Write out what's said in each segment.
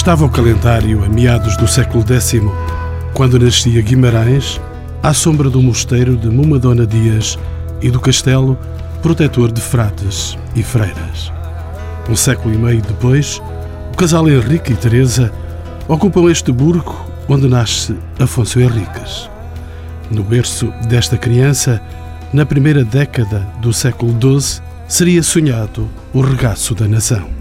Estava o calendário a meados do século X, quando nascia Guimarães, à sombra do mosteiro de Mumadona Dias e do castelo protetor de frates e freiras. Um século e meio depois, o casal Henrique e Teresa ocupam este burgo onde nasce Afonso Henriques. No berço desta criança, na primeira década do século XII, seria sonhado o regaço da nação.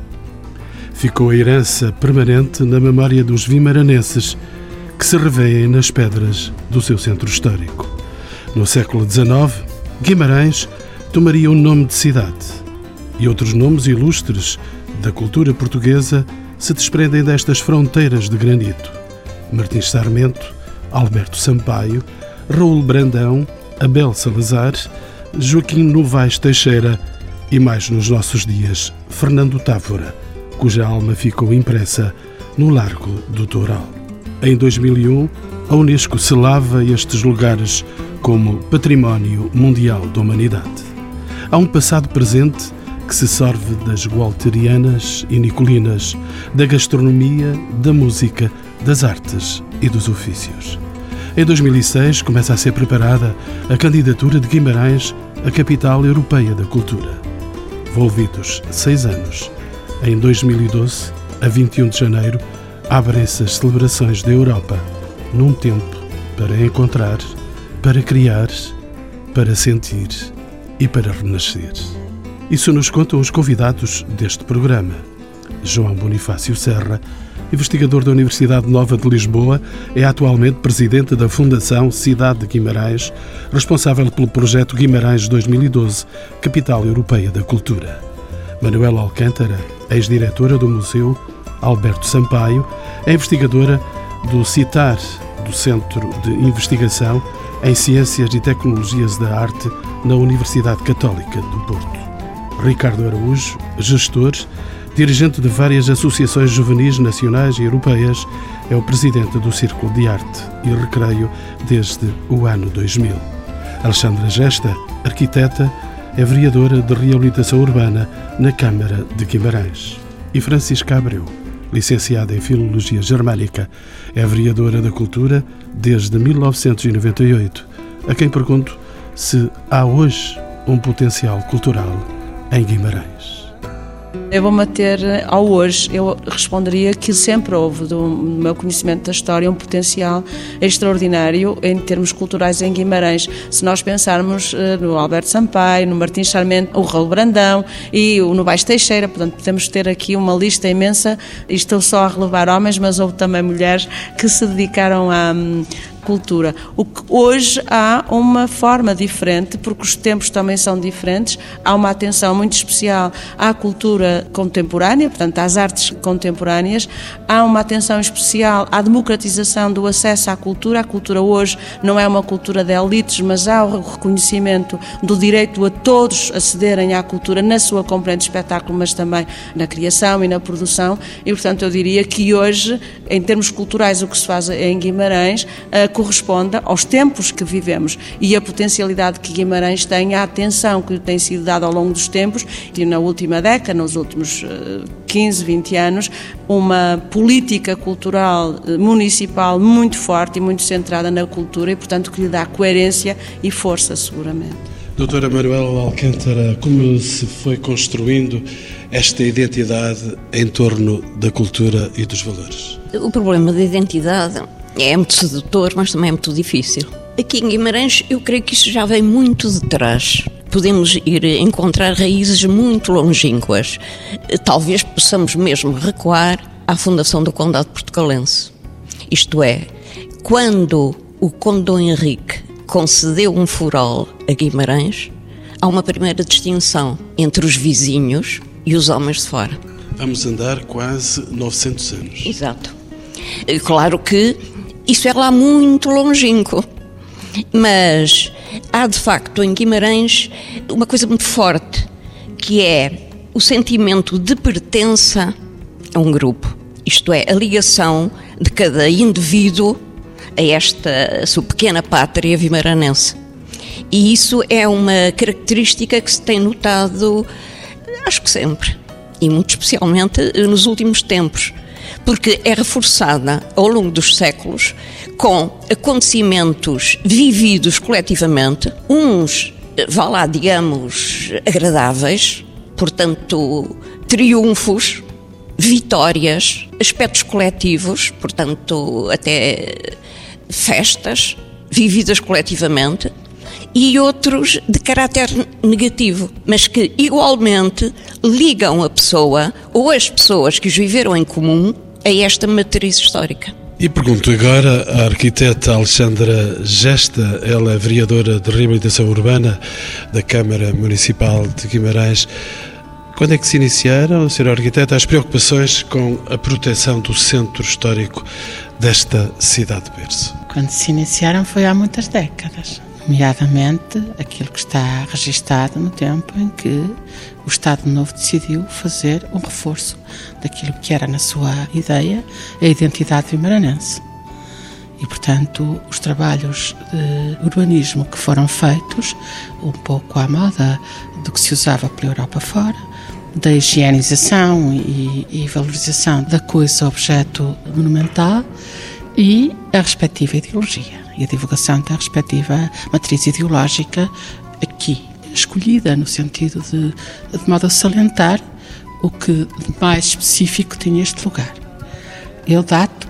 Ficou a herança permanente na memória dos vimaranenses que se revêem nas pedras do seu centro histórico. No século XIX, Guimarães tomaria o nome de cidade e outros nomes ilustres da cultura portuguesa se desprendem destas fronteiras de granito. Martins Sarmento, Alberto Sampaio, Raul Brandão, Abel Salazar, Joaquim Novaes Teixeira e, mais nos nossos dias, Fernando Távora, cuja alma ficou impressa no Largo do Toural. Em 2001, a Unesco selava estes lugares como Património Mundial da Humanidade. Há um passado presente que se sorve das gualterianas e nicolinas, da gastronomia, da música, das artes e dos ofícios. Em 2006 começa a ser preparada a candidatura de Guimarães à capital europeia da cultura. Volvidos seis anos, em 2012, a 21 de janeiro, abrem-se as celebrações da Europa, num tempo para encontrar, para criar, para sentir e para renascer. Isso nos contam os convidados deste programa. João Bonifácio Serra, investigador da Universidade Nova de Lisboa, é atualmente presidente da Fundação Cidade de Guimarães, responsável pelo projeto Guimarães 2012, Capital Europeia da Cultura. Manuela Alcântara, ex-diretora do Museu Alberto Sampaio, é investigadora do CITAR, do Centro de Investigação em Ciências e Tecnologias da Arte na Universidade Católica do Porto. Ricardo Araújo, gestor, dirigente de várias associações juvenis nacionais e europeias, é o presidente do Círculo de Arte e Recreio desde o ano 2000. Alexandra Gesta, arquiteta, é vereadora de reabilitação urbana na Câmara de Guimarães. E Francisca Abreu, licenciada em Filologia Germânica, é vereadora da Cultura desde 1998, a quem pergunto se há hoje um potencial cultural em Guimarães. Eu vou manter ao hoje, eu responderia que sempre houve, do meu conhecimento da história, um potencial extraordinário em termos culturais em Guimarães. Se nós pensarmos eh, no Alberto Sampaio, no Martins Sarmento, o Raul Brandão e o Novaes Teixeira, portanto, podemos ter aqui uma lista imensa. Estou só a relevar homens, mas houve também mulheres que se dedicaram a cultura. O que hoje há uma forma diferente, porque os tempos também são diferentes, há uma atenção muito especial à cultura contemporânea, portanto, às artes contemporâneas, há uma atenção especial à democratização do acesso à cultura. A cultura hoje não é uma cultura de elites, mas há o reconhecimento do direito a todos acederem à cultura na sua componente de espetáculo, mas também na criação e na produção. E, portanto, eu diria que hoje, em termos culturais, o que se faz em Guimarães, corresponda aos tempos que vivemos e a potencialidade que Guimarães tem, a atenção que tem sido dada ao longo dos tempos e na última década, nos últimos 15, eh, 20 anos, uma política cultural eh, municipal muito forte e muito centrada na cultura e, portanto, que lhe dá coerência e força, seguramente. Doutora Manuela Alcântara, como se foi construindo esta identidade em torno da cultura e dos valores? O problema da identidade é muito sedutor, mas também é muito difícil. Aqui em Guimarães, eu creio que isso já vem muito de trás. Podemos ir encontrar raízes muito longínquas. Talvez possamos mesmo recuar à fundação do Condado Portugalense. Isto é, quando o Conde Dom Henrique concedeu um fural a Guimarães, há uma primeira distinção entre os vizinhos e os homens de fora. Vamos andar quase 900 anos. Exato. Claro que isso é lá muito longínquo. Mas há de facto em Guimarães uma coisa muito forte, que é o sentimento de pertença a um grupo. Isto é, a ligação de cada indivíduo a esta sua pequena pátria vimaranense. E isso é uma característica que se tem notado, acho que sempre, e muito especialmente nos últimos tempos porque é reforçada ao longo dos séculos com acontecimentos vividos coletivamente, uns, vá lá, digamos, agradáveis, portanto, triunfos, vitórias, aspectos coletivos, portanto, até festas vividas coletivamente, e outros de caráter negativo, mas que igualmente ligam a pessoa ou as pessoas que os viveram em comum a esta matriz histórica. E pergunto agora à arquiteta Alexandra Gesta, ela é vereadora de reabilitação urbana da Câmara Municipal de Guimarães. Quando é que se iniciaram, Sra. Arquiteta, as preocupações com a proteção do centro histórico desta cidade de berço? Quando se iniciaram foi há muitas décadas nomeadamente aquilo que está registado no tempo em que o Estado Novo decidiu fazer um reforço daquilo que era, na sua ideia, a identidade vimaranense. E, portanto, os trabalhos de urbanismo que foram feitos, um pouco à moda do que se usava pela Europa fora, da higienização e, e valorização da coisa objeto monumental e a respectiva ideologia e a divulgação da respectiva matriz ideológica aqui escolhida no sentido de, de modo a salientar o que de mais específico tinha este lugar. Eu dato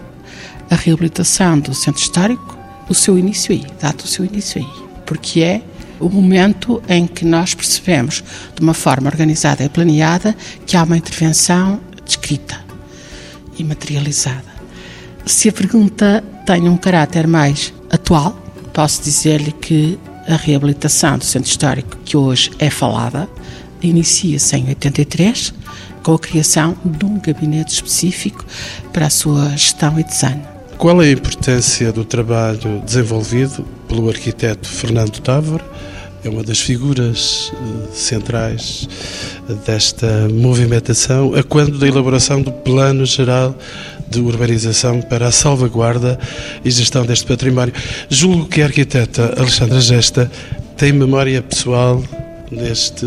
a reabilitação do centro histórico o seu início aí, dato o seu início aí, porque é o momento em que nós percebemos, de uma forma organizada e planeada, que há uma intervenção descrita e materializada. Se a pergunta tem um caráter mais atual, posso dizer-lhe que a reabilitação do centro histórico, que hoje é falada, inicia-se em 83, com a criação de um gabinete específico para a sua gestão e design. Qual é a importância do trabalho desenvolvido pelo arquiteto Fernando Távora? É uma das figuras eh, centrais desta movimentação, a quando da elaboração do Plano Geral de urbanização para a salvaguarda e gestão deste património. Julgo que a arquiteta Alexandra Gesta tem memória pessoal neste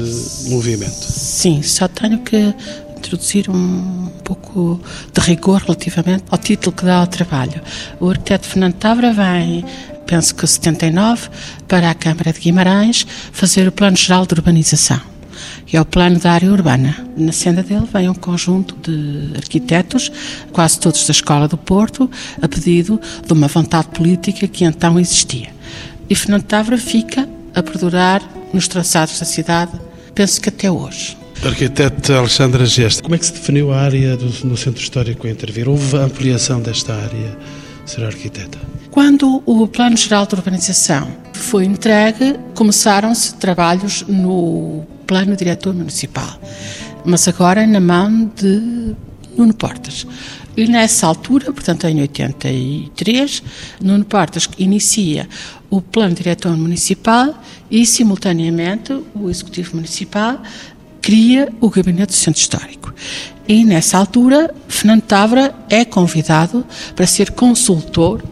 movimento. Sim, só tenho que introduzir um pouco de rigor relativamente ao título que dá ao trabalho. O arquiteto Fernando Tavra vem penso que 79, para a Câmara de Guimarães fazer o Plano Geral de Urbanização que é o plano da área urbana. Na senda dele vem um conjunto de arquitetos, quase todos da Escola do Porto, a pedido de uma vontade política que então existia. E Fernando Távora fica a perdurar nos traçados da cidade, penso que até hoje. Arquiteta Alexandra Gesta, como é que se definiu a área do, no Centro Histórico a intervir? Houve ampliação desta área, ser arquiteta? Quando o Plano Geral de Urbanização foi entregue, começaram-se trabalhos no plano diretor municipal, mas agora na mão de Nuno Portas. E nessa altura, portanto em 83, Nuno Portas inicia o plano diretor municipal e, simultaneamente, o Executivo Municipal cria o Gabinete do Centro Histórico. E nessa altura, Fernando Távora é convidado para ser consultor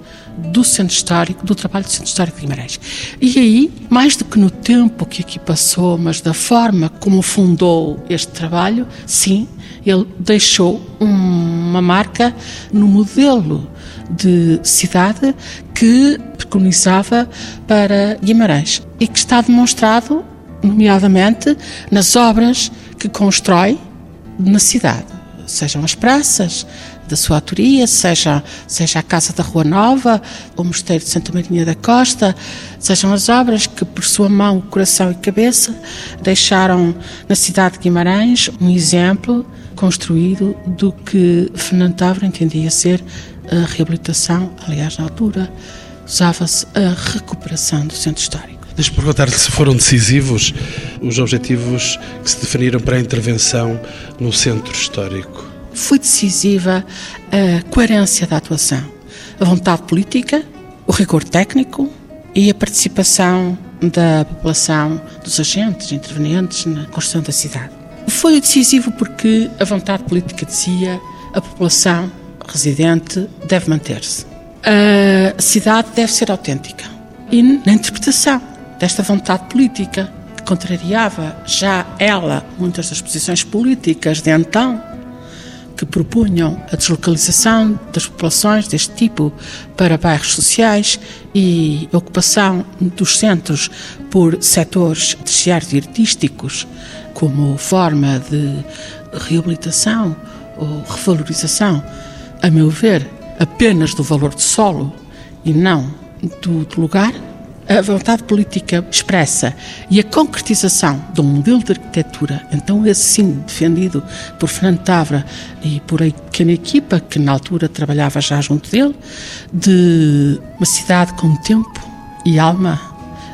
do Centro Histórico, do trabalho do Centro Histórico de Guimarães. E aí, mais do que no tempo que aqui passou, mas da forma como fundou este trabalho, sim, ele deixou uma marca no modelo de cidade que preconizava para Guimarães e que está demonstrado, nomeadamente, nas obras que constrói na cidade, sejam as praças, da sua autoria, seja, seja a Casa da Rua Nova, o Mosteiro de Santa Marinha da Costa, sejam as obras que, por sua mão, coração e cabeça, deixaram na cidade de Guimarães um exemplo construído do que Fernando Távora entendia ser a reabilitação, aliás, na altura, usava-se a recuperação do centro histórico. Deixe-me perguntar-lhe se foram decisivos os objetivos que se definiram para a intervenção no centro histórico foi decisiva a coerência da atuação, a vontade política, o rigor técnico e a participação da população, dos agentes intervenientes na construção da cidade. Foi decisivo porque a vontade política dizia a população residente deve manter-se. A cidade deve ser autêntica. E na interpretação desta vontade política, que contrariava já ela muitas das posições políticas de então, que propunham a deslocalização das populações deste tipo para bairros sociais e ocupação dos centros por setores terciários e artísticos como forma de reabilitação ou revalorização, a meu ver, apenas do valor do solo e não do lugar, a vontade política expressa e a concretização de um modelo de arquitetura, então esse sim defendido por Fernando Tavra e por a pequena equipa que na altura trabalhava já junto dele, de uma cidade com tempo e alma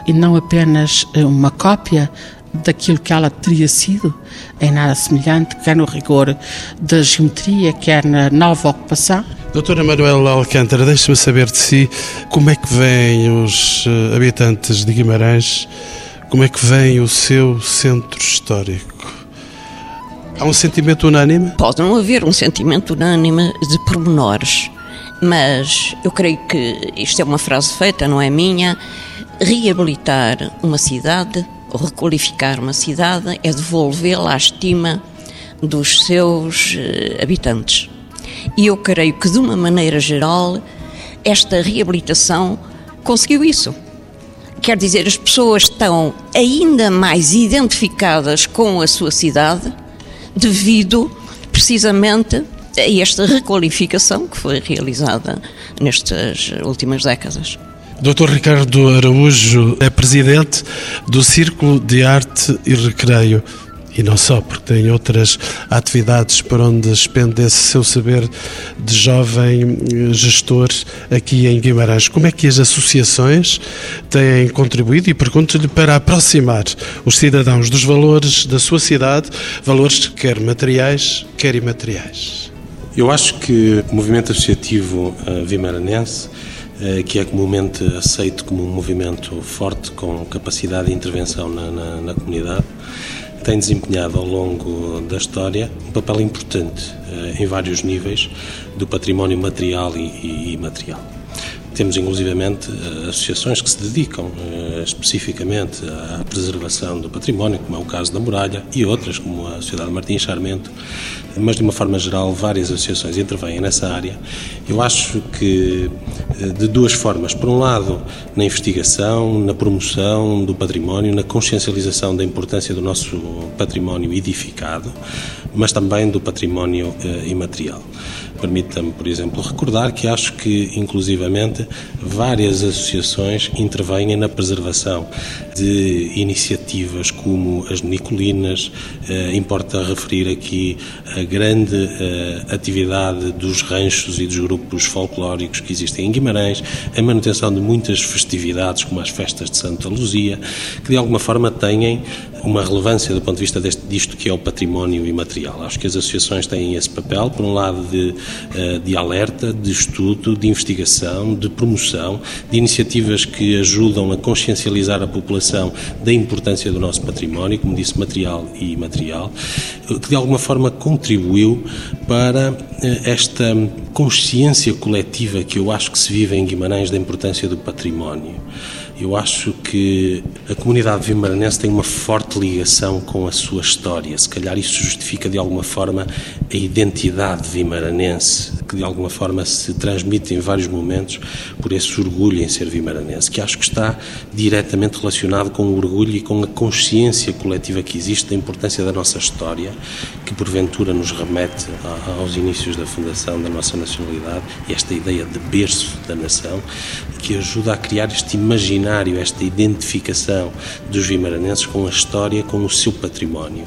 e não apenas uma cópia daquilo que ela teria sido, em nada semelhante, quer no rigor da geometria, quer na nova ocupação. Doutora Manuela Alcântara, deixe-me saber de si como é que vêm os eh, habitantes de Guimarães, como é que vem o seu centro histórico? Há um sentimento unânime? Pode não haver um sentimento unânime de pormenores, mas eu creio que isto é uma frase feita, não é minha. Reabilitar uma cidade requalificar uma cidade é devolvê-la à estima dos seus eh, habitantes. E eu creio que, de uma maneira geral, esta reabilitação conseguiu isso. Quer dizer, as pessoas estão ainda mais identificadas com a sua cidade devido precisamente a esta requalificação que foi realizada nestas últimas décadas. Dr. Ricardo Araújo é presidente do Círculo de Arte e Recreio e não só, porque tem outras atividades para onde expende esse seu saber de jovem eh, gestor aqui em Guimarães. Como é que as associações têm contribuído e pergunto-lhe para aproximar os cidadãos dos valores da sua cidade, valores quer materiais, quer imateriais? Eu acho que o movimento associativo uh, vimaranense uh, que é comumente aceito como um movimento forte com capacidade de intervenção na, na, na comunidade, tem desempenhado ao longo da história um papel importante eh, em vários níveis do património material e imaterial. Temos, inclusivamente, eh, associações que se dedicam eh, especificamente à preservação do património, como é o caso da Muralha, e outras, como a Sociedade Martins Charmento, mas de uma forma geral, várias associações intervêm nessa área. Eu acho que de duas formas. Por um lado, na investigação, na promoção do património, na consciencialização da importância do nosso património edificado, mas também do património imaterial. Permita-me, por exemplo, recordar que acho que, inclusivamente, várias associações intervêm na preservação de iniciativas como as Nicolinas. Eh, importa referir aqui a grande eh, atividade dos ranchos e dos grupos folclóricos que existem em Guimarães, a manutenção de muitas festividades, como as festas de Santa Luzia, que de alguma forma têm uma relevância do ponto de vista deste, disto que é o património imaterial. Acho que as associações têm esse papel, por um lado, de, eh, de alerta, de estudo, de investigação, de promoção, de iniciativas que ajudam a consciencializar a população da importância do nosso património, como disse, material e imaterial, que de alguma forma contribuiu para eh, esta consciência coletiva que eu acho que se vive em Guimarães da importância do património. Eu acho que a comunidade vimaranense tem uma forte ligação com a sua história. Se calhar isso justifica de alguma forma a identidade vimaranense, que de alguma forma se transmite em vários momentos por esse orgulho em ser vimaranense, que acho que está diretamente relacionado com o orgulho e com a consciência coletiva que existe da importância da nossa história, que porventura nos remete aos inícios da fundação da nossa nacionalidade e esta ideia de berço da nação, que ajuda a criar este imaginário, esta identificação dos vimaranenses com a história, com o seu património.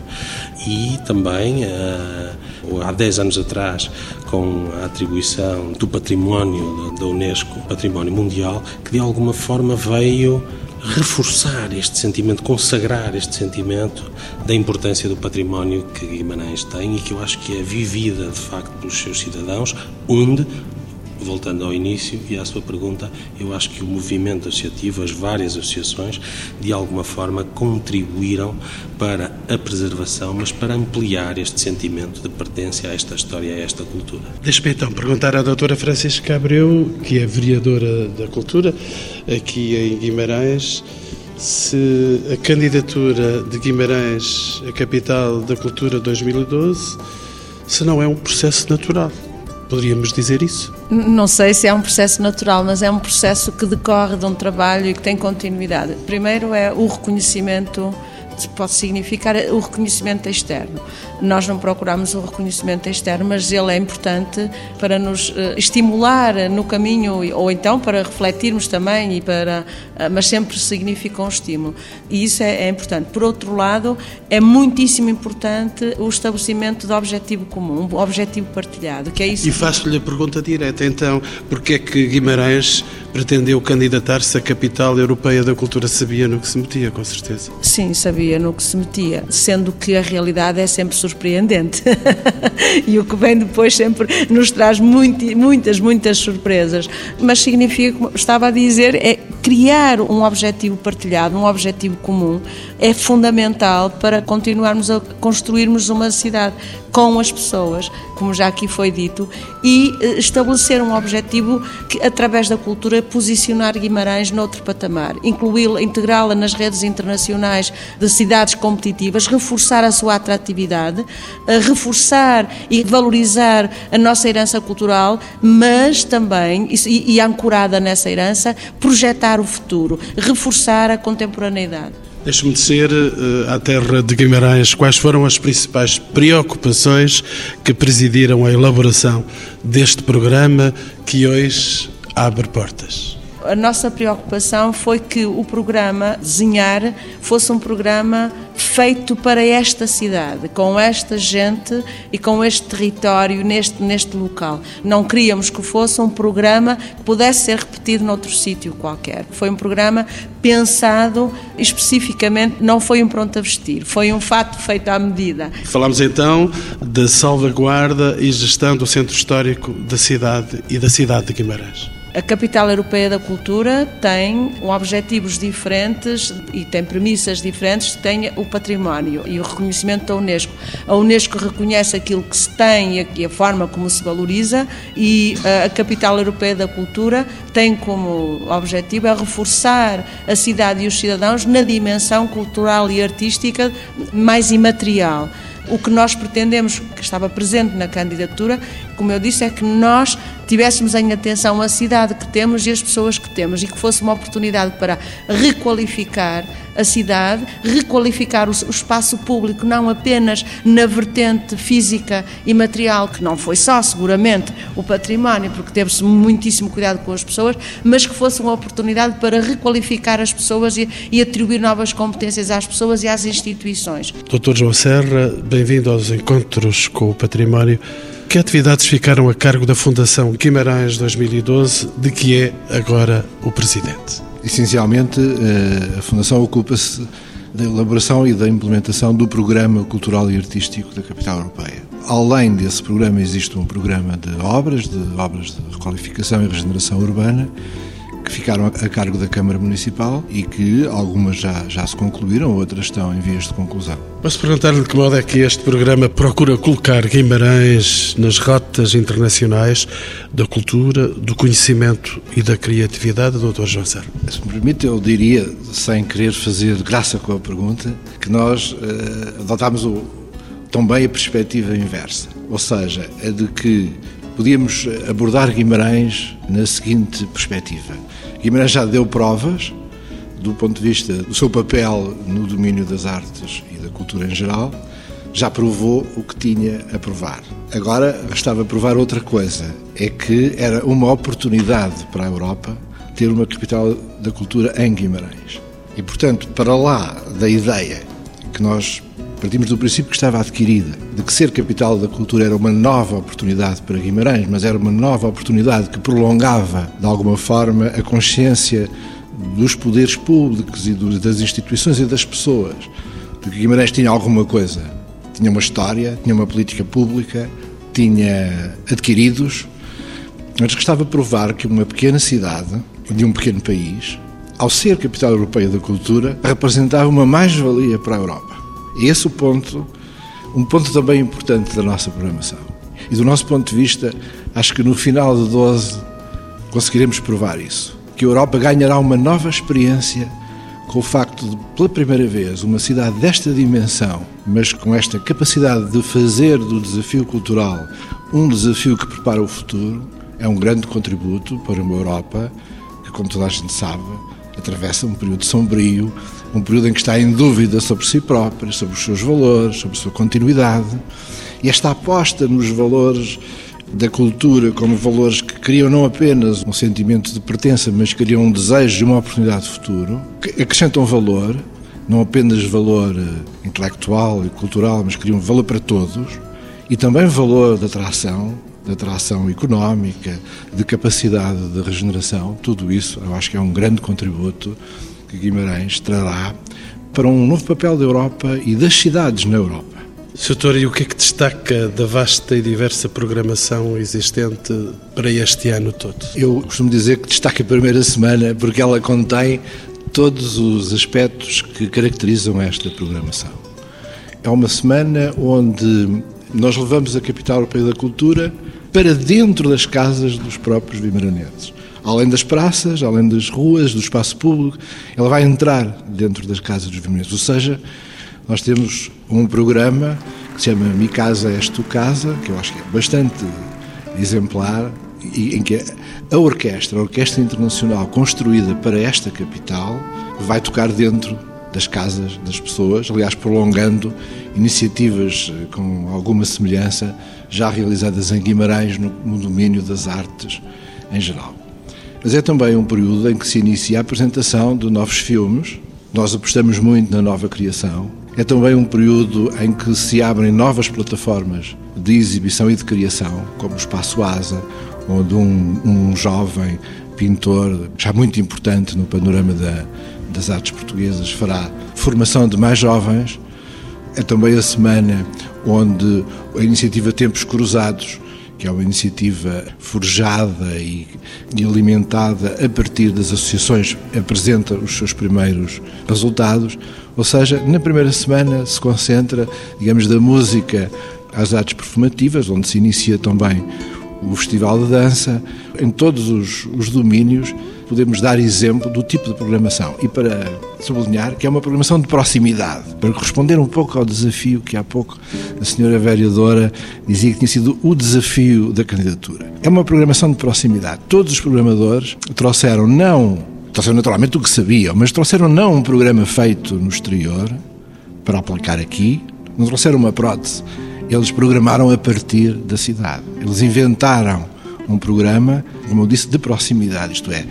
E também, eh, há 10 anos atrás, com a atribuição do património da Unesco, património mundial, que de alguma forma veio reforçar este sentimento, consagrar este sentimento da importância do património que Guimarães tem e que eu acho que é vivida de facto pelos seus cidadãos, onde voltando ao início e à sua pergunta, eu acho que o movimento associativo, as várias associações, de alguma forma contribuíram para a preservação, mas para ampliar este sentimento de pertença a esta história, a esta cultura. Deixe-me então perguntar à doutora Francisca Abreu, que é vereadora da Cultura aqui em Guimarães, se a candidatura de Guimarães à capital da cultura 2012 se não é um processo natural. Poderíamos dizer isso? Não sei se é um processo natural, mas é um processo que decorre de um trabalho e que tem continuidade. Primeiro é o reconhecimento pode significar o reconhecimento externo. Nós não procuramos o reconhecimento externo, mas ele é importante para nos eh, estimular no caminho, ou então para refletirmos também, e para, eh, mas sempre significa um estímulo. E isso é, é importante. Por outro lado, é muitíssimo importante o estabelecimento de objetivo comum, um objetivo partilhado, que é isso. E faço-lhe a pergunta direta, então, porque é que Guimarães pretendeu candidatar-se à capital europeia da cultura? Sabia no que se metia, com certeza. Sim, sabia no que se metia, sendo que a realidade é sempre surpreendente. e o que vem depois sempre nos traz muito, muitas, muitas surpresas. Mas significa, como estava a dizer, é criar um objetivo partilhado, um objetivo comum, é fundamental para continuarmos a construirmos uma cidade com as pessoas, como já aqui foi dito, e eh, estabelecer um objetivo que, através da cultura, posicionar Guimarães noutro patamar, incluí-la, integrá-la nas redes internacionais de cidades competitivas, reforçar a sua atratividade, eh, reforçar e valorizar a nossa herança cultural, mas também, e, e ancorada nessa herança, projetar o futuro, reforçar a contemporaneidade. Deixe-me dizer, eh, à terra de Guimarães, quais foram as principais preocupações que presidiram a elaboração deste programa que hoje abre portas? A nossa preocupação foi que o programa Desenhar fosse um programa feito para esta cidade, com esta gente e com este território, neste, neste local. Não queríamos que fosse um programa que pudesse ser repetido noutro sítio qualquer. Foi um programa pensado especificamente, não foi um pronto a vestir, foi um fato feito à medida. Falamos então da salvaguarda e gestão do centro histórico da cidade e da cidade de Guimarães. A Capital Europeia da Cultura tem objetivos diferentes e tem premissas diferentes, tem o património e o reconhecimento da Unesco. A Unesco reconhece aquilo que se tem e a forma como se valoriza e a Capital Europeia da Cultura tem como objetivo é reforçar a cidade e os cidadãos na dimensão cultural e artística mais imaterial. O que nós pretendemos, que estava presente na candidatura, como eu disse, é que nós tivéssemos em atenção a cidade que temos e as pessoas que temos e que fosse uma oportunidade para requalificar a cidade, requalificar o, espaço público, não apenas na vertente física e material, que não foi só, seguramente, o património, porque teve-se muitíssimo cuidado com as pessoas, mas que fosse uma oportunidade para requalificar as pessoas e, e atribuir novas competências às pessoas e às instituições. Doutor João Serra, bem-vindo aos Encontros com o Património. Que atividades ficaram a cargo da Fundação Guimarães 2012, de que é agora o presidente? Essencialmente, eh, a Fundação ocupa-se da elaboração e da implementação do Programa Cultural e Artístico da Capital Europeia. Além desse programa, existe um programa de obras, de obras de requalificação e regeneração urbana, que ficaram a cargo da Câmara Municipal e que algumas já, já se concluíram, outras estão em vias de conclusão. Posso perguntar-lhe de que modo é que este programa procura colocar Guimarães nas rotas internacionais da cultura, do conhecimento e da criatividade, Dr. João Serra? Se me permite, eu diria, sem querer fazer graça com a pergunta, que nós uh, adotámos o, também a perspectiva inversa, ou seja, a de que podíamos abordar Guimarães na seguinte perspectiva. Guimarães já deu provas do ponto de vista do seu papel no domínio das artes e da cultura em geral, já provou o que tinha a provar. Agora restava provar outra coisa, é que era uma oportunidade para a Europa ter uma capital da cultura em Guimarães. E, portanto, para lá da ideia que nós partimos do princípio que estava adquirida, de que ser capital da cultura era uma nova oportunidade para Guimarães, mas era uma nova oportunidade que prolongava, de alguma forma, a consciência dos poderes públicos e das instituições e das pessoas, de que Guimarães tinha alguma coisa. Tinha uma história, tinha uma política pública, tinha adquiridos, mas restava provar que uma pequena cidade de um pequeno país, ao ser capital europeia da cultura, representava uma mais-valia para a Europa. Esse o ponto, um ponto também importante da nossa programação. E do nosso ponto de vista, acho que no final de 12 conseguiremos provar isso. Que a Europa ganhará uma nova experiência com o facto de, pela primeira vez, uma cidade desta dimensão, mas com esta capacidade de fazer do desafio cultural um desafio que prepara o futuro, é um grande contributo para uma Europa que, como toda a gente sabe, atravessa um período sombrio, um período em que está em dúvida sobre si própria, sobre os seus valores, sobre a sua continuidade. E esta aposta nos valores da cultura como valores que criam não apenas um sentimento de pertença, mas criam um desejo de uma oportunidade de futuro, que acrescentam valor, não apenas valor eh, intelectual e cultural, mas criam valor para todos, e também valor de atração, de atração económica, de capacidade de regeneração, tudo isso eu acho que é um grande contributo que Guimarães trará para um novo papel da Europa e das cidades na Europa. Sr. e o que é que destaca da vasta e diversa programação existente para este ano todo? Eu costumo dizer que destaca a primeira semana porque ela contém todos os aspectos que caracterizam esta programação. É uma semana onde nós levamos a Capital Europeia da Cultura para dentro das casas dos próprios vimaranenses. Além das praças, além das ruas, do espaço público, ela vai entrar dentro das casas dos vimaranenses. Ou seja, nós temos um programa que se chama Mi Casa És Tu Casa, que eu acho que é bastante exemplar, e em que a orquestra, a Orquestra Internacional construída para esta capital, vai tocar dentro das casas das pessoas, aliás, prolongando iniciativas eh, com alguma semelhança já realizadas em Guimarães no, no domínio das artes em geral. Mas é também um período em que se inicia a apresentação de novos filmes. Nós apostamos muito na nova criação é também um período em que se abrem novas plataformas de exibição e de criação, como o Espaço Asa, onde um, um jovem pintor, já muito importante no panorama da, das artes portuguesas, fará formação de mais jovens. É também a semana onde a iniciativa Tempos Cruzados que é uma iniciativa forjada e, e alimentada a partir das associações, apresenta os seus primeiros resultados. Ou seja, na primeira semana se concentra, digamos, da música às artes performativas, onde se inicia também o Festival de Dança, em todos os, os domínios podemos dar exemplo do tipo de programação e para sublinhar que é uma programação de proximidade, para responder um pouco ao desafio que há pouco a senhora vereadora dizia que tinha sido o desafio da candidatura. É uma programação de proximidade. Todos os programadores trouxeram não, trouxeram naturalmente o que sabiam, mas trouxeram não um programa feito no exterior para aplicar aqui, não trouxeram uma prótese, eles programaram a partir da cidade. Eles inventaram um programa, como eu disse, de proximidade, isto é,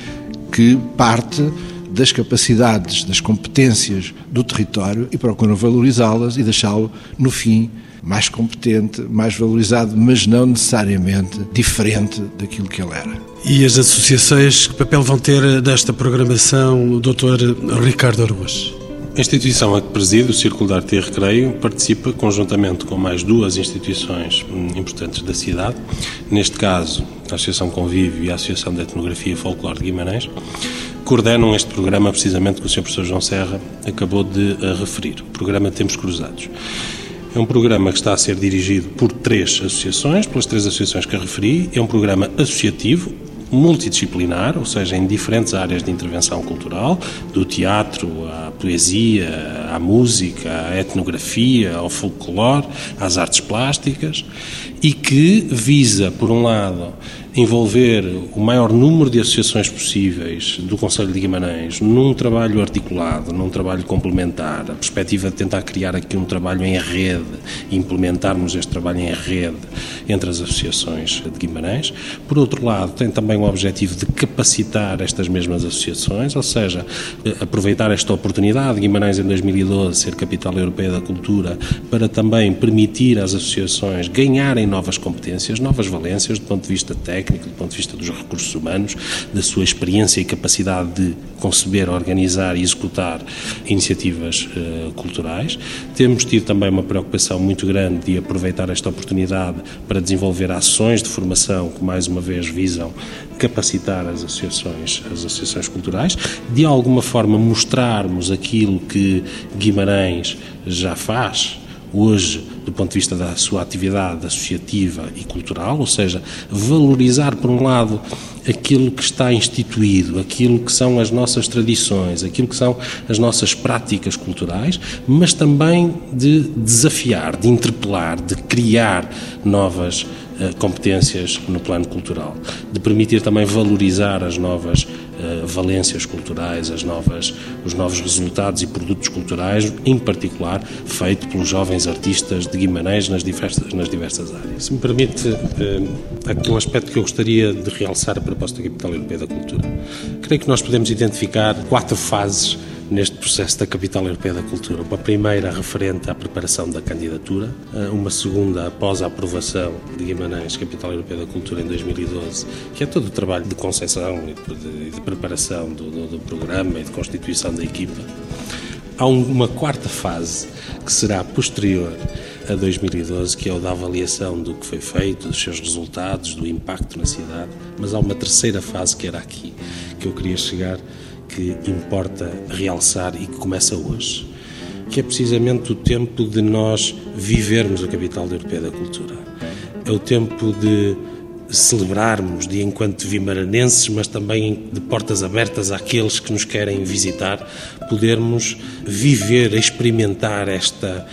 que parte das capacidades, das competências do território e procuram valorizá-las e deixá-lo, no fim, mais competente, mais valorizado, mas não necessariamente diferente daquilo que ele era. E as associações, que papel vão ter desta programação, o Dr. Ricardo Arruas? A instituição a que preside, o Círculo de Arte e Recreio, participa conjuntamente com mais duas instituições hum, importantes da cidade, neste caso a Associação Convívio e a Associação de Etnografia e Folclore de Guimarães, coordenam este programa precisamente que o Sr. Professor João Serra acabou de eh, referir, o programa Tempos Cruzados. É um programa que está a ser dirigido por três associações, pelas três associações que referi. É um programa associativo, multidisciplinar, ou seja, em diferentes áreas de intervenção cultural, do teatro à poesia, à música, à etnografia, ao folclore, às artes plásticas, e que visa, por um lado, envolver o maior número de associações possíveis do Conselho de Guimarães num trabalho articulado, num trabalho complementar, a perspectiva de tentar criar aqui um trabalho em rede, implementarmos este trabalho em rede entre as associações de Guimarães. Por outro lado, tem também o objetivo de capacitar estas mesmas associações, ou seja, aproveitar esta oportunidade, Guimarães em 2012 ser capital europeia da cultura, para também permitir às associações ganharem novas competências, novas valências do ponto de vista técnico, técnico, do ponto de vista dos recursos humanos, da sua experiência e capacidade de conceber, organizar e executar iniciativas uh, culturais. Temos tido também uma preocupação muito grande de aproveitar esta oportunidade para desenvolver ações de formação que, mais uma vez, visam capacitar as associações, as associações culturais, de alguma forma mostrarmos aquilo que Guimarães já faz hoje do ponto de vista da sua atividade associativa e cultural, ou seja, valorizar, por um lado, aquilo que está instituído, aquilo que são as nossas tradições, aquilo que são as nossas práticas culturais, mas também de desafiar, de interpelar, de criar novas competências no plano cultural, de permitir também valorizar as novas uh, valências culturais, as novas, os novos resultados e produtos culturais, em particular feito pelos jovens artistas de Guimarães nas diversas, nas diversas áreas. Se me permite, uh, aqui um aspecto que eu gostaria de realçar a proposta da Capital Europeia da Cultura. Creio que nós podemos identificar quatro fases neste processo da Capital Europeia da Cultura. Uma primeira referente à preparação da candidatura, eh, uma segunda após a aprovação de Guimarães Capital Europeia da Cultura em 2012, que é todo o trabalho de concessão e de, preparação do, do, do programa e de constituição da equipa. Há uma quarta fase que será posterior a 2012, que é o da avaliação do que foi feito, dos seus resultados, do impacto na cidade, mas há uma terceira fase que era aqui, que eu queria chegar, que importa realçar e que começa hoje, que é precisamente o tempo de nós vivermos a capital Europeia da Cultura. É o tempo de celebrarmos de enquanto vimaranenses, mas também de portas abertas àqueles que nos querem visitar, podermos viver, experimentar esta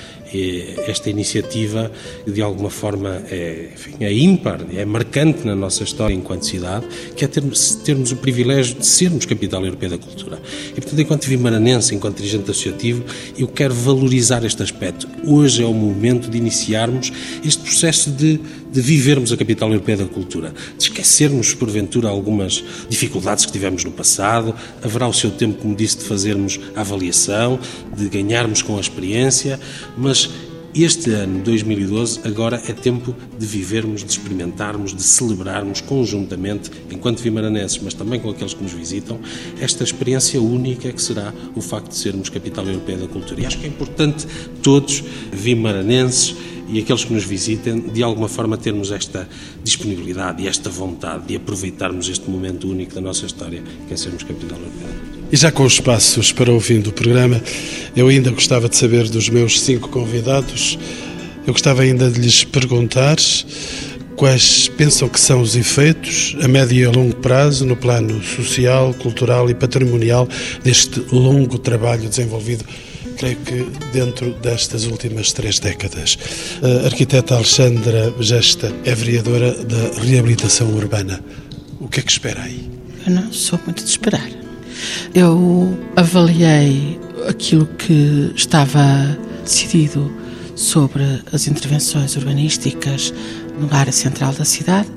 esta iniciativa, de alguma forma, é, enfim, é ímpar, é marcante na nossa história enquanto cidade, que é termos, termos o privilégio de sermos capital europeia da cultura. E, portanto, enquanto vimaranense, enquanto dirigente associativo, eu quero valorizar este aspecto. Hoje é o momento de iniciarmos este processo de, de vivermos a capital europeia da cultura, de esquecermos, porventura, algumas dificuldades que tivemos no passado. Haverá o seu tempo, como disse, de fazermos a avaliação, de ganharmos com a experiência, mas este ano, 2012, agora é tempo de vivermos, de experimentarmos, de celebrarmos conjuntamente, enquanto vimaranenses, mas também com aqueles que nos visitam, esta experiência única que será o facto de sermos capital europeia da cultura. E acho que é importante todos, vimaranenses e aqueles que nos visitem, de alguma forma termos esta disponibilidade e esta vontade de aproveitarmos este momento único da nossa história, que é sermos capital europeia. E já com os passos para o fim do programa, eu ainda gostava de saber dos meus cinco convidados, eu gostava ainda de lhes perguntar quais pensam que são os efeitos a médio e a longo prazo no plano social, cultural e patrimonial deste longo trabalho desenvolvido creio que dentro destas últimas três décadas. A arquiteta Alexandra Gesta é vereadora da reabilitação urbana. O que é que espera aí? Eu não sou muito de esperar. Eu avaliei aquilo que estava decidido sobre as intervenções urbanísticas no área central da cidade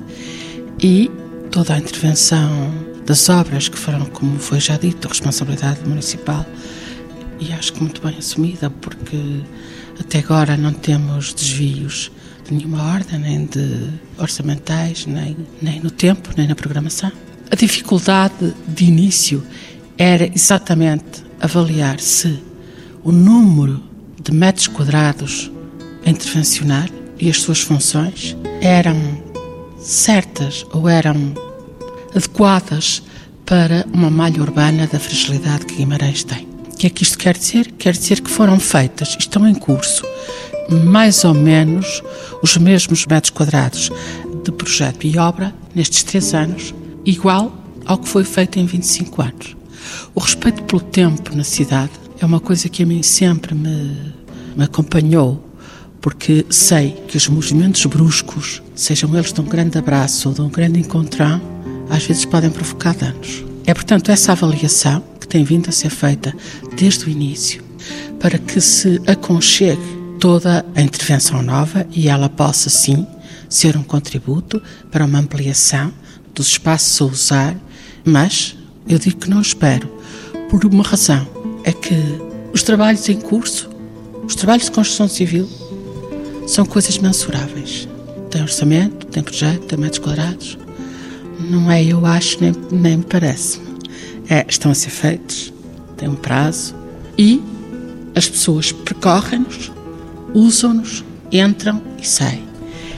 e toda a intervenção das obras que foram, como foi já dito, responsabilidade municipal e acho que muito bem assumida, porque até agora não temos desvios de nenhuma ordem, nem de orçamentais, nem, nem no tempo, nem na programação. A dificuldade de início era exatamente avaliar se o número de metros quadrados a intervencionar e as suas funções eram certas ou eram adequadas para uma malha urbana da fragilidade que Guimarães tem. O que é que isto quer dizer? Quer dizer que foram feitas, estão em curso, mais ou menos os mesmos metros quadrados de projeto e obra nestes três anos, igual ao que foi feito em 25 anos. O respeito pelo tempo na cidade é uma coisa que a mim sempre me, me acompanhou, porque sei que os movimentos bruscos, sejam eles de um grande abraço ou de um grande encontrão, às vezes podem provocar danos. É, portanto, essa avaliação que tem vindo a ser feita desde o início, para que se aconchegue toda a intervenção nova e ela possa, sim, ser um contributo para uma ampliação dos espaços a usar, mas eu digo que não espero, por uma razão: é que os trabalhos em curso, os trabalhos de construção civil, são coisas mensuráveis. Tem orçamento, tem projeto, tem metros quadrados. Não é, eu acho, nem, nem me parece. É, estão a ser feitos, tem um prazo e as pessoas percorrem-nos, usam-nos, entram e saem.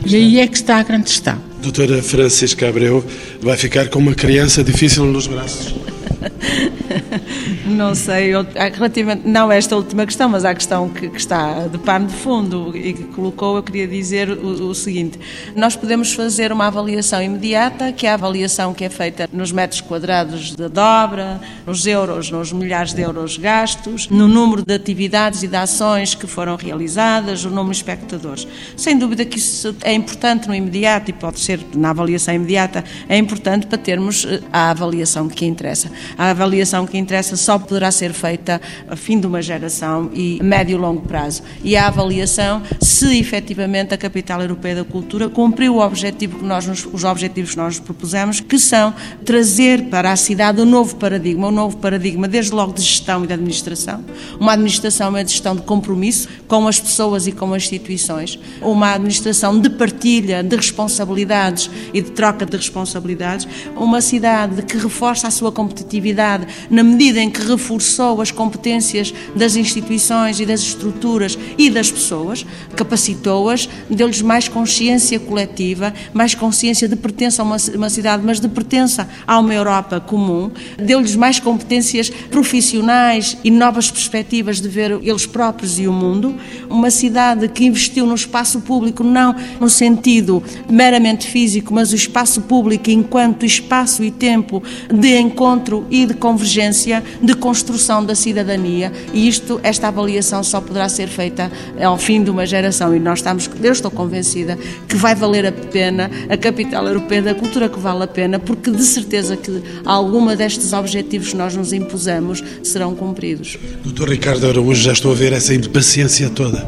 E aí é que está a grande questão. Doutora Francisca Abreu vai ficar com uma criança difícil nos braços. não sei, relativamente, não esta última questão, mas a questão que, que, está de pano de fundo e que colocou, eu queria dizer o, o, seguinte: nós podemos fazer uma avaliação imediata, que é a avaliação que é feita nos metros quadrados de dobra, nos euros, nos milhares de euros gastos, no número de atividades e de ações que foram realizadas, o número de espectadores. Sem dúvida que isso é importante no imediato e pode ser na avaliação imediata, é importante para termos eh, a avaliação que interessa. A avaliação que interessa só poderá ser feita a fim de uma geração e médio e longo prazo. E a avaliação se efetivamente a Capital Europeia da Cultura cumpriu o objetivo que nós os objetivos que nós propusemos, que são trazer para a cidade um novo paradigma, um novo paradigma desde logo de gestão e de administração, uma administração uma gestão de compromisso com as pessoas e com as instituições, uma administração de partilha de responsabilidades e de troca de responsabilidades, uma cidade que reforça a sua competitividade na medida em que reforçou as competências das instituições e das estruturas e das pessoas, capacitou-as, deu-lhes mais consciência coletiva, mais consciência de pertença a uma, uma cidade, mas de pertença a uma Europa comum, deu-lhes mais competências profissionais e novas perspectivas de ver eles próprios e o mundo, uma cidade que investiu no espaço público não no sentido meramente físico, mas o espaço público enquanto espaço e tempo de encontro e de convergência, de construção da cidadania, e isto, esta avaliação só poderá ser feita ao fim de uma geração, e nós estamos, eu estou convencida que vai valer a pena a capital europeia da cultura que vale a pena, porque de certeza que alguma destes objetivos que nós nos impusemos serão cumpridos. Doutor Ricardo Araújo, já estou a ver essa impaciência toda.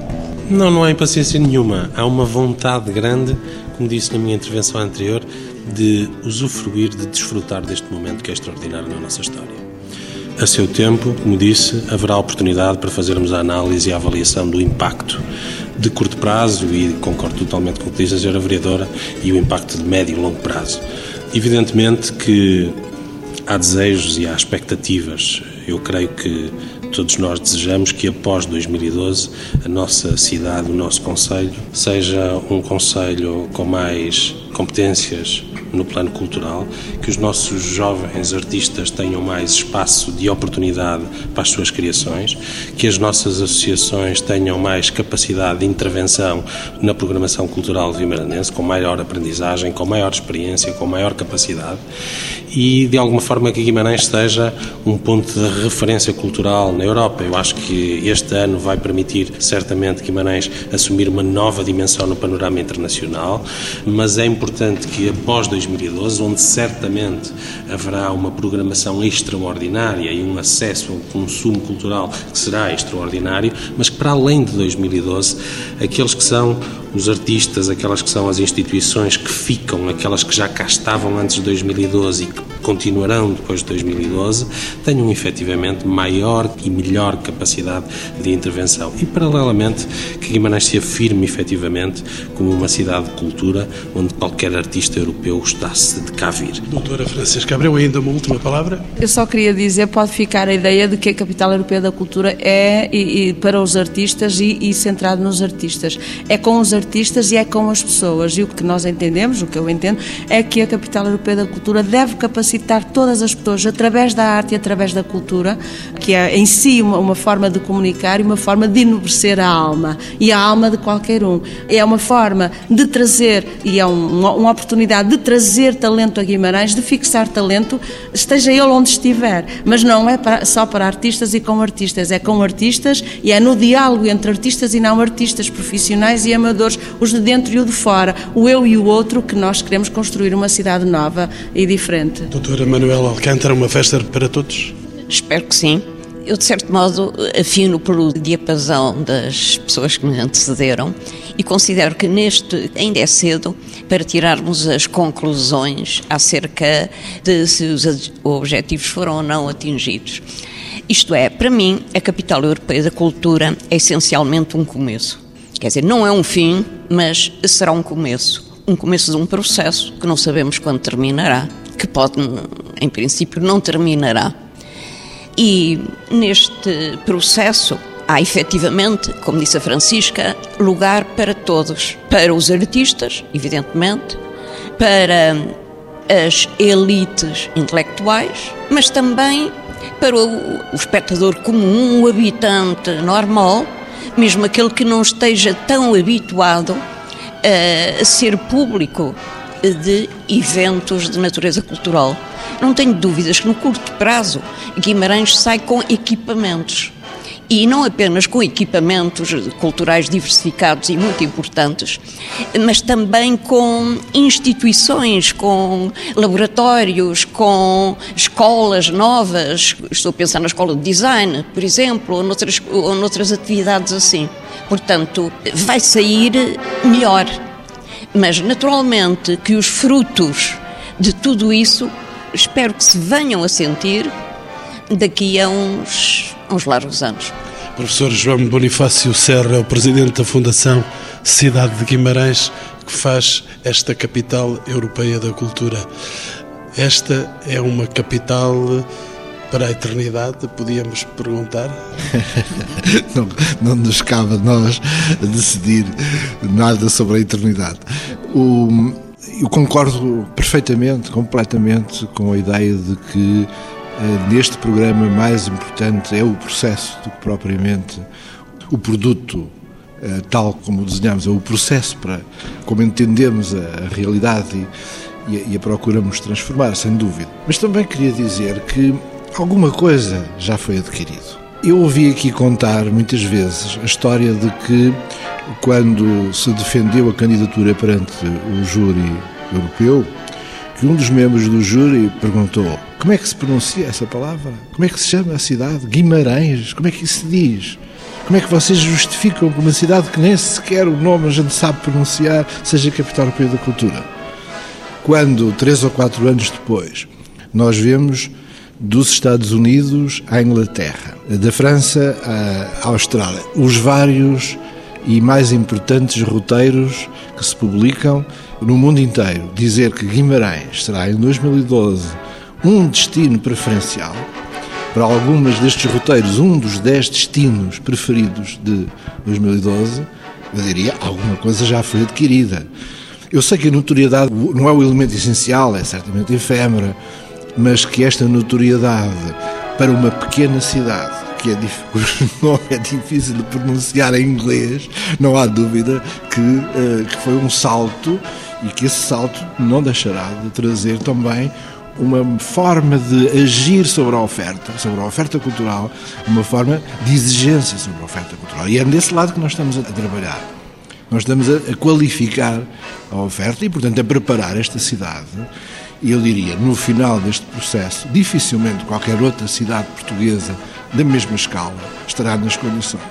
Não, não há impaciência nenhuma. Há uma vontade grande, como disse na minha intervenção anterior, de usufruir, de desfrutar deste momento que é extraordinário na nossa história. A seu tempo, como disse, haverá oportunidade para fazermos a análise e a avaliação do impacto de curto prazo e concordo totalmente com o que diz a senhora vereadora e o impacto de médio e longo prazo. Evidentemente que há desejos e há expectativas. Eu creio que todos nós desejamos que após 2012 a nossa cidade, o nosso Conselho, seja um Conselho com mais competências no plano cultural, que os nossos jovens artistas tenham mais espaço de oportunidade para as suas criações, que as nossas associações tenham mais capacidade de intervenção na programação cultural vimaranense, com maior aprendizagem, com maior experiência, com maior capacidade e de alguma forma que Guimarães seja um ponto de referência cultural na Europa. Eu acho que este ano vai permitir certamente Guimarães assumir uma nova dimensão no panorama internacional, mas é importante que após 2012, onde certamente haverá uma programação extraordinária e um acesso ao consumo cultural que será extraordinário, mas que para além de 2012, aqueles que são os artistas, aquelas que são as instituições que ficam, aquelas que já cá estavam antes de 2012 e que continuarão depois de 2012, tenham efetivamente maior e melhor capacidade de intervenção. E, paralelamente, que Guimarães se afirme efetivamente como uma cidade de cultura onde qualquer artista europeu gostasse de cá vir. Doutora Francisca Abreu, ainda uma última palavra? Eu só queria dizer, pode ficar a ideia de que a Capital Europeia da Cultura é e, e para os artistas e, e centrado nos artistas. É com os artistas e é com as pessoas. E o que nós entendemos, o que eu entendo, é que a Capital Europeia da Cultura deve capacitar capacitar todas as pessoas através da arte e através da cultura, que é em si uma, uma forma de comunicar e uma forma de enobrecer a alma e a alma de qualquer um. É uma forma de trazer, e é um, uma, oportunidade de trazer talento a Guimarães, de fixar talento, esteja ele onde estiver. Mas não é para, só para artistas e com artistas, é com artistas e é no diálogo entre artistas e não artistas, profissionais e amadores, os de dentro e o de fora, o eu e o outro, que nós queremos construir uma cidade nova e diferente. Doutora Manuela Alcântara, uma festa para todos? Espero que sim. Eu, de certo modo, afino pelo diapasão das pessoas que me antecederam e considero que neste ainda é cedo para tirarmos as conclusões acerca de se os objetivos foram ou não atingidos. Isto é, para mim, a Capital Europeia da Cultura é essencialmente um começo. Quer dizer, não é um fim, mas será um começo. Um começo de um processo que não sabemos quando terminará que pode, em princípio, não terminará. E neste processo há efetivamente, como disse a Francisca, lugar para todos. Para os artistas, evidentemente, para as elites intelectuais, mas também para o, o espectador comum, o habitante normal, mesmo aquele que não esteja tão habituado a ser público de eventos de natureza cultural. Não tenho dúvidas que no curto prazo Guimarães sai com equipamentos e não apenas com equipamentos culturais diversificados e muito importantes, mas também com instituições, com laboratórios, com escolas novas. Estou a pensar na escola de design, por exemplo, ou noutras, ou noutras atividades assim. Portanto, vai sair melhor. Mas, naturalmente, que os frutos de tudo isso espero que se venham a sentir daqui a uns, uns largos anos. Professor João Bonifácio Serra, o presidente da Fundação Cidade de Guimarães, que faz esta capital europeia da cultura. Esta é uma capital para a eternidade, podíamos perguntar? não, não nos cabe a nós decidir nada sobre a eternidade. O, eu concordo perfeitamente, completamente com a ideia de que eh, neste programa mais importante é o processo do que propriamente o produto eh, tal como o desenhamos, é o processo para como entendemos a, realidade e, e a procuramos transformar, sem dúvida. Mas também queria dizer que alguma coisa já foi adquirido. Eu ouvi aqui contar muitas vezes a história de que quando se defendeu a candidatura perante o júri europeu, que um dos membros do júri perguntou como é que se pronuncia essa palavra? Como é que se chama a cidade? Guimarães? Como é que isso se diz? Como é que vocês justificam que uma cidade que nem sequer o nome a gente sabe pronunciar seja capital europeia da cultura? Quando, três ou quatro anos depois, nós vemos dos Estados Unidos à Inglaterra, da França à Austrália, os vários e mais importantes roteiros que se publicam no mundo inteiro dizer que Guimarães será em 2012 um destino preferencial, para algumas destes roteiros, um dos 10 destinos preferidos de 2012, eu diria alguma coisa já foi adquirida. Eu sei que a notoriedade não é o elemento essencial, é certamente efêmera, mas que esta notoriedade para uma pequena cidade que é, cujo nome é difícil de pronunciar em inglês, não há dúvida que, uh, que foi um salto e que esse salto não deixará de trazer também uma forma de agir sobre a oferta, sobre a oferta cultural, uma forma de exigência sobre a oferta cultural. E é desse lado que nós estamos a trabalhar. Nós estamos a qualificar a oferta e, portanto, a preparar esta cidade. E eu diria, no final deste processo, dificilmente qualquer outra cidade portuguesa da mesma escala estará nas condições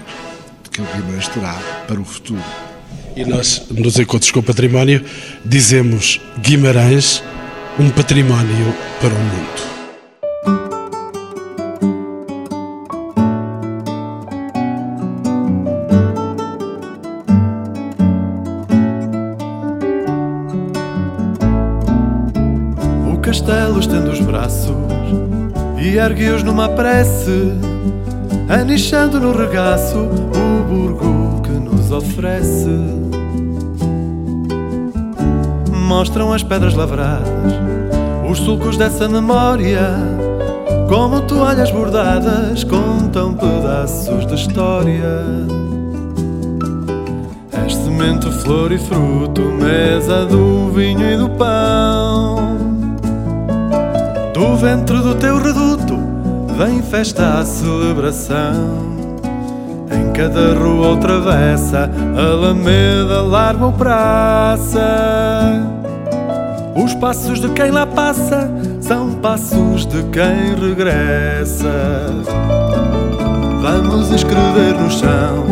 que o Guimarães terá para o futuro. E nós, nos encontros com o património, dizemos Guimarães, um património para o mundo. Braços e ergue-os numa prece, anichando no regaço o burgo que nos oferece. Mostram as pedras lavradas, os sulcos dessa memória, como toalhas bordadas, contam pedaços de história. És semente, flor e fruto, mesa do vinho e do pão. Do ventre do teu reduto vem festa a celebração. Em cada rua ou travessa, alameda, larga ou praça. Os passos de quem lá passa são passos de quem regressa. Vamos escrever no chão,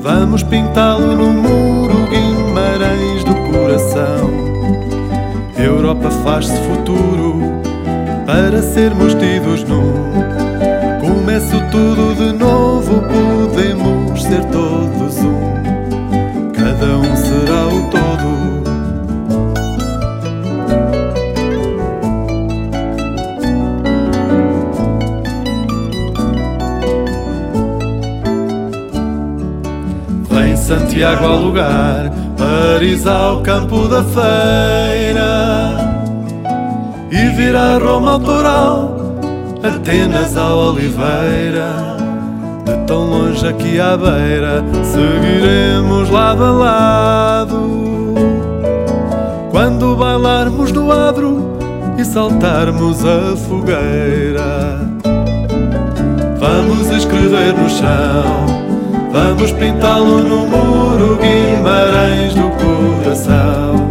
vamos pintá-lo no muro, Guimarães do coração. Europa faz-se futuro para sermos tidos num. Começo tudo de novo, podemos ser todos um. Cada um será o todo. Vem Santiago ao lugar, Paris ao campo da feira e vira Roma autoral Atenas à Oliveira, de tão longe aqui à beira, seguiremos lado a lado. Quando bailarmos no adro e saltarmos a fogueira, vamos escrever no chão, vamos pintá-lo no muro, Guimarães do coração.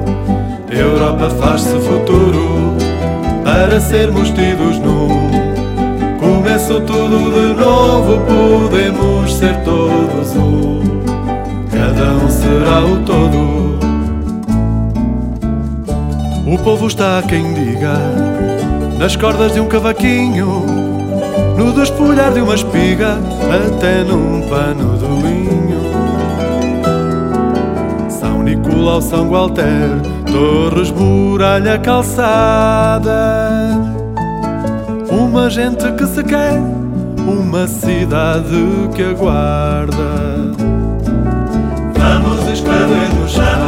Europa faz-se futuro para sermos tidos num. Começo tudo de novo, podemos ser todos um. Cada um será o todo. O povo está quem diga, nas cordas de um cavaquinho, no despolhar de uma espiga, até num pano de linho. São Nicolau, São Gualter, Torres, Muralha, Calçada. Uma gente que se quer, uma cidade que aguarda. Vamos escrever no chão,